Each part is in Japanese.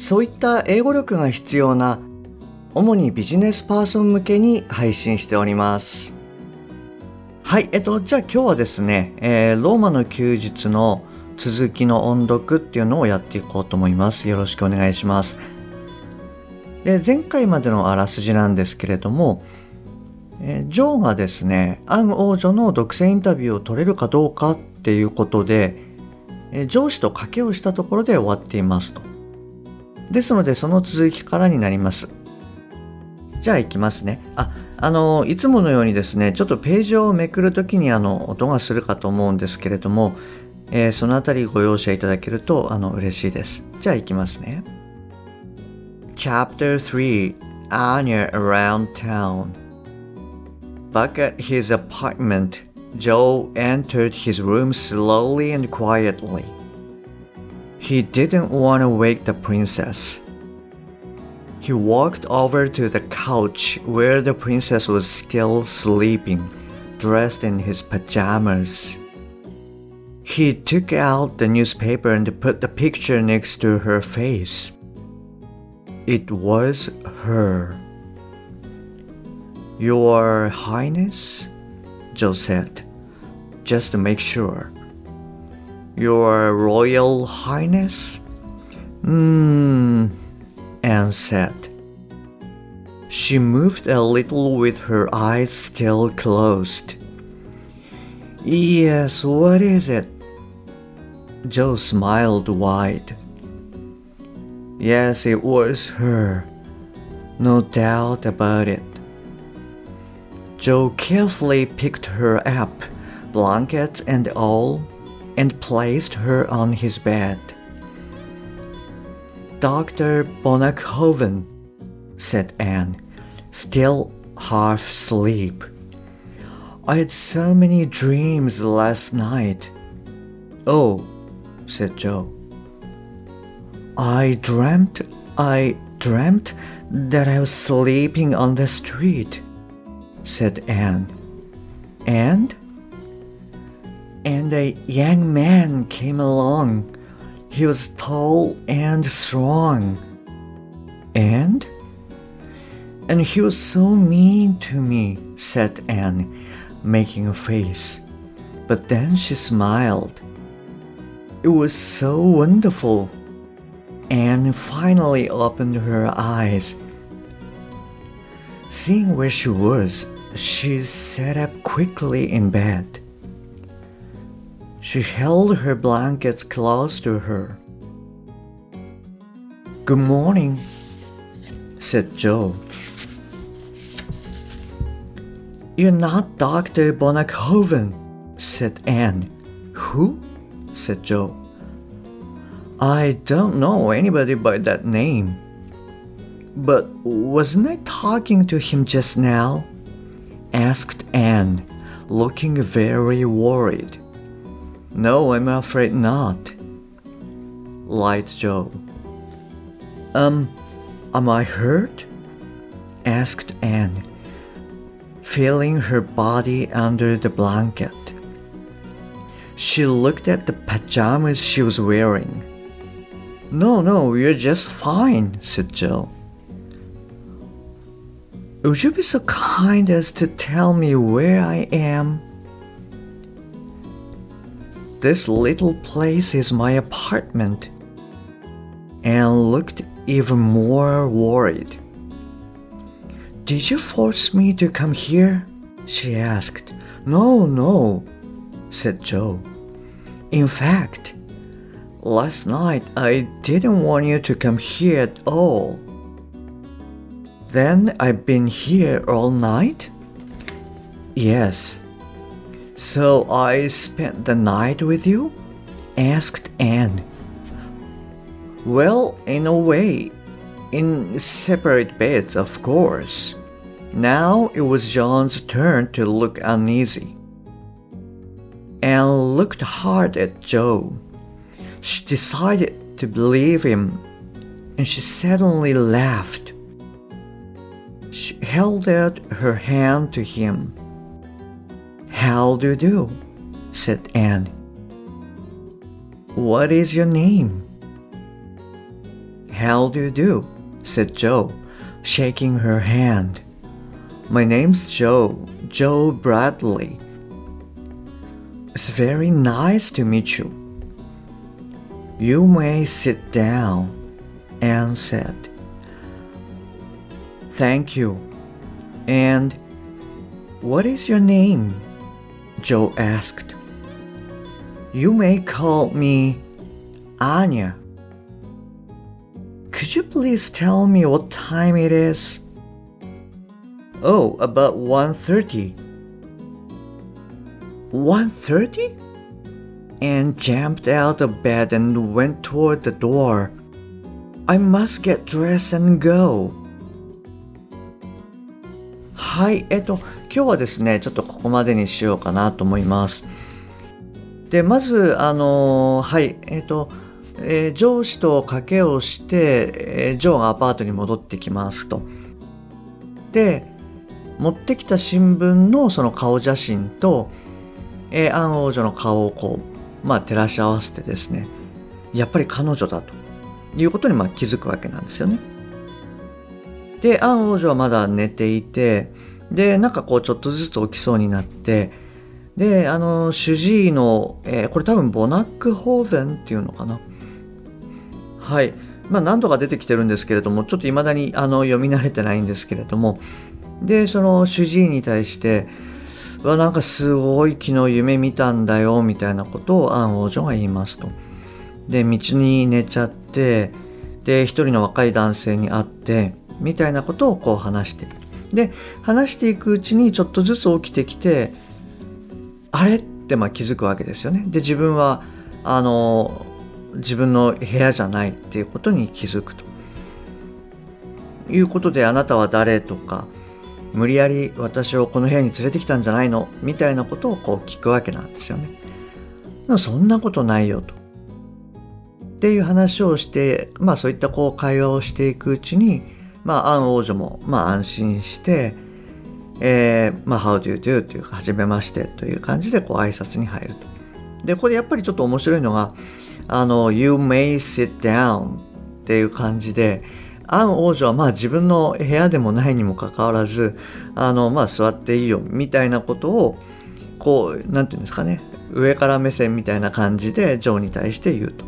そういった英語力が必要な主にビジネスパーソン向けに配信しております。はいえっとじゃあ今日はですね、えーローマの休日の続きの音読っていうのをやっていこうと思います。よろしくお願いします。で前回までのあらすじなんですけれども、えージョーがですねアン王女の独占インタビューを取れるかどうかっていうことで、えー上司と賭けをしたところで終わっていますと。ですのでその続きからになります。じゃあ行きますね。ああのいつものようにですねちょっとページをめくるときにあの音がするかと思うんですけれども、えーそのあたりご容赦いただけるとあの嬉しいです。じゃあ行きますね。Chapter 3 Anya Around Town. Back at his apartment, Joe entered his room slowly and quietly. He didn't want to wake the princess. He walked over to the couch where the princess was still sleeping, dressed in his pajamas. He took out the newspaper and put the picture next to her face. It was her. Your Highness? Joe said, just to make sure. Your Royal Highness? Hmm, Anne said. She moved a little with her eyes still closed. Yes, what is it? Joe smiled wide. Yes, it was her. No doubt about it. Joe carefully picked her up, blankets and all, and placed her on his bed. Dr. Bonakhoven, said Anne, still half asleep. I had so many dreams last night. Oh, said Joe. I dreamt, I dreamt that I was sleeping on the street, said Anne. And? And a young man came along. He was tall and strong. And? And he was so mean to me, said Anne, making a face. But then she smiled. It was so wonderful. Anne finally opened her eyes. Seeing where she was, she sat up quickly in bed. She held her blankets close to her. Good morning, said Joe. You're not Dr. Bonakhoven, said Anne. Who? said Joe. I don't know anybody by that name. But wasn't I talking to him just now? asked Anne, looking very worried. No, I'm afraid not, lied Joe. Um, am I hurt? asked Anne, feeling her body under the blanket. She looked at the pajamas she was wearing. No, no, you're just fine, said Joe. Would you be so kind as to tell me where I am? This little place is my apartment. And looked even more worried. Did you force me to come here? she asked. No, no, said Joe. In fact, last night I didn't want you to come here at all. Then I've been here all night? Yes. So I spent the night with you? asked Anne. Well, in a way, in separate beds, of course. Now it was John's turn to look uneasy. Anne looked hard at Joe. She decided to believe him, and she suddenly laughed. She held out her hand to him. How do you do? said Anne. What is your name? How do you do? said Joe, shaking her hand. My name's Joe, Joe Bradley. It's very nice to meet you. You may sit down, Anne said. Thank you. And what is your name? Joe asked. You may call me Anya. Could you please tell me what time it is? Oh, about 1.30. 1.30? And jumped out of bed and went toward the door. I must get dressed and go. はい、えっと、今日はですね、ちょっとここまでにしようかなと思います。で、まず、あの、はい、えっと、えー、上司と賭けをして、えー、ジョーがアパートに戻ってきますと。で、持ってきた新聞のその顔写真と、えー、アン王女の顔をこう、まあ、照らし合わせてですねやっぱり彼女だということにまあ気づくわけなんですよね。でアン王女はまだ寝ていてでなんかこうちょっとずつ起きそうになってであの主治医の、えー、これ多分ボナックホーベンっていうのかな。はい。まあ何度か出てきてるんですけれどもちょっといまだにあの読み慣れてないんですけれども。でその主治医に対して「わなんかすごい昨日夢見たんだよ」みたいなことをアン王女が言いますと。で道に寝ちゃってで一人の若い男性に会ってみたいなことをこう話して。で話していくうちにちょっとずつ起きてきてあれってまあ気づくわけですよね。で自分はあの自分の部屋じゃないっていうことに気づくということであなたは誰とか無理やり私をこの部屋に連れてきたんじゃないの？みたいなことをこう聞くわけなんですよね。そんなことないよと。っていう話をして、まあそういったこう会話をしていくうちに、まあアン王女もまあ安心して、えー、まあ How do you do? というか、はじめましてという感じでこう挨拶に入ると。で、これやっぱりちょっと面白いのが、あの、You may sit down っていう感じで、アン王女はまあ自分の部屋でもないにもかかわらずあのまあ座っていいよみたいなことをこう何て言うんですかね上から目線みたいな感じでジョーに対して言うと。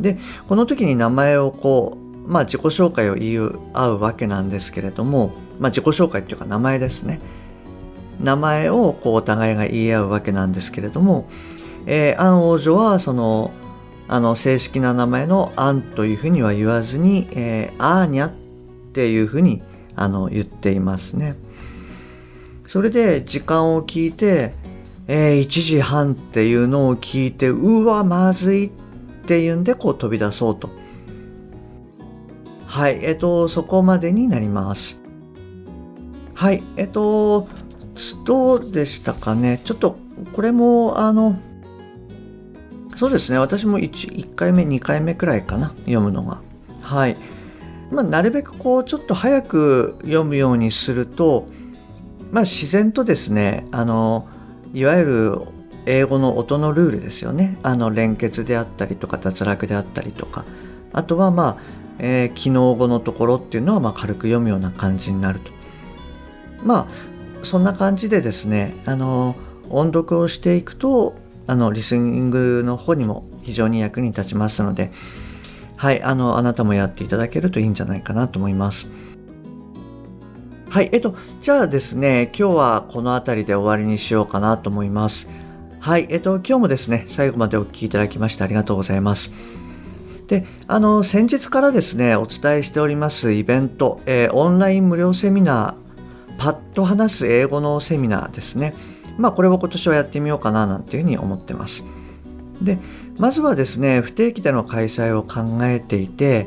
でこの時に名前をこうまあ自己紹介を言い合うわけなんですけれどもまあ自己紹介っていうか名前ですね。名前をこうお互いが言い合うわけなんですけれども、えー、アン王女はそのあの正式な名前のアンというふうには言わずに、えー、アーニャっていうふうにあの言っていますね。それで時間を聞いて、えー、1時半っていうのを聞いてうわまずいっていうんでこう飛び出そうと。はい、えっ、と、そこまでになります。はい、えっ、と、どうでしたかね？ちょっとこれもあのそうですね。私も 1, 1回目2回目くらいかな？読むのが。はい。まあ、なるべくこうちょっと早く読むようにすると、まあ、自然とですねあのいわゆる英語の音のルールですよね。あの連結であったりとか脱落であったりとか。あとはまあ、えー、機能語のところっていうのはま軽く読むような感じになるとまあそんな感じでですねあの音読をしていくとあのリスニングの方にも非常に役に立ちますので、はい、あのあなたもやっていただけるといいんじゃないかなと思います。はい、えっと、じゃあですね、今日はこの辺りで終わりにしようかなと思います。はい、えっと、今日もですね、最後までお聴きいただきましてありがとうございます。で、あの、先日からですね、お伝えしておりますイベント、えー、オンライン無料セミナー、パッと話す英語のセミナーですね。まあこれを今年はやってみようかななんていうふうに思ってます。でまずはですね不定期での開催を考えていて、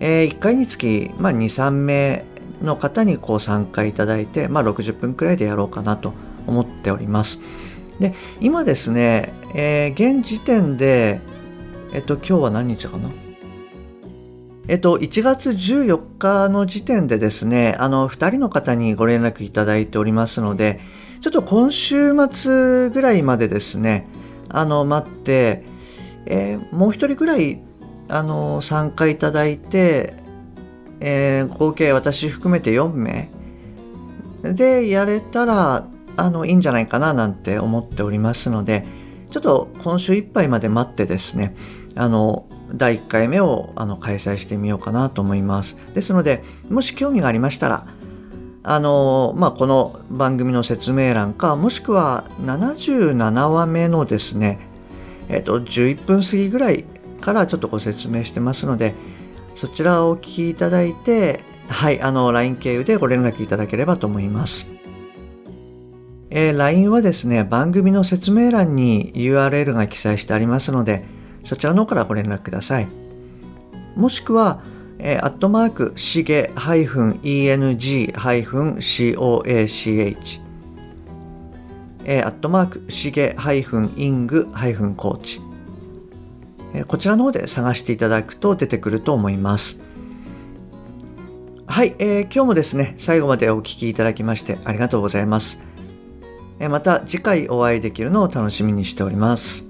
えー、1回につき、まあ、23名の方にこう参加いただいて、まあ、60分くらいでやろうかなと思っております。で今ですね、えー、現時点で、えっと、今日は何日かな？えっと、1月14日の時点でですね、あの、2人の方にご連絡いただいておりますので、ちょっと今週末ぐらいまでですね、あの、待って、えー、もう1人ぐらい、あの、参加いただいて、えー、合計私含めて4名。でやれたら、あの、いいんじゃないかななんて思っておりますので、ちょっと今週いっぱいまで待ってですね、あの、第1回目をあの開催してみようかなと思います。ですので、もし興味がありましたら、あのまあ、この番組の説明欄か、もしくは77話目のですね、えっと、11分過ぎぐらいからちょっとご説明してますので、そちらをお聞きいただいて、はい、あの、LINE 経由でご連絡いただければと思います。えー、LINE はですね、番組の説明欄に URL が記載してありますので、そちらの方からご連絡ください。もしくは、えー、アットマーク、しげ -eng-coach、えー、アットマーク、しげ -ing-coach、えー、こちらの方で探していただくと出てくると思います。はい、えー、今日もですね、最後までお聴きいただきましてありがとうございます。えー、また次回お会いできるのを楽しみにしております。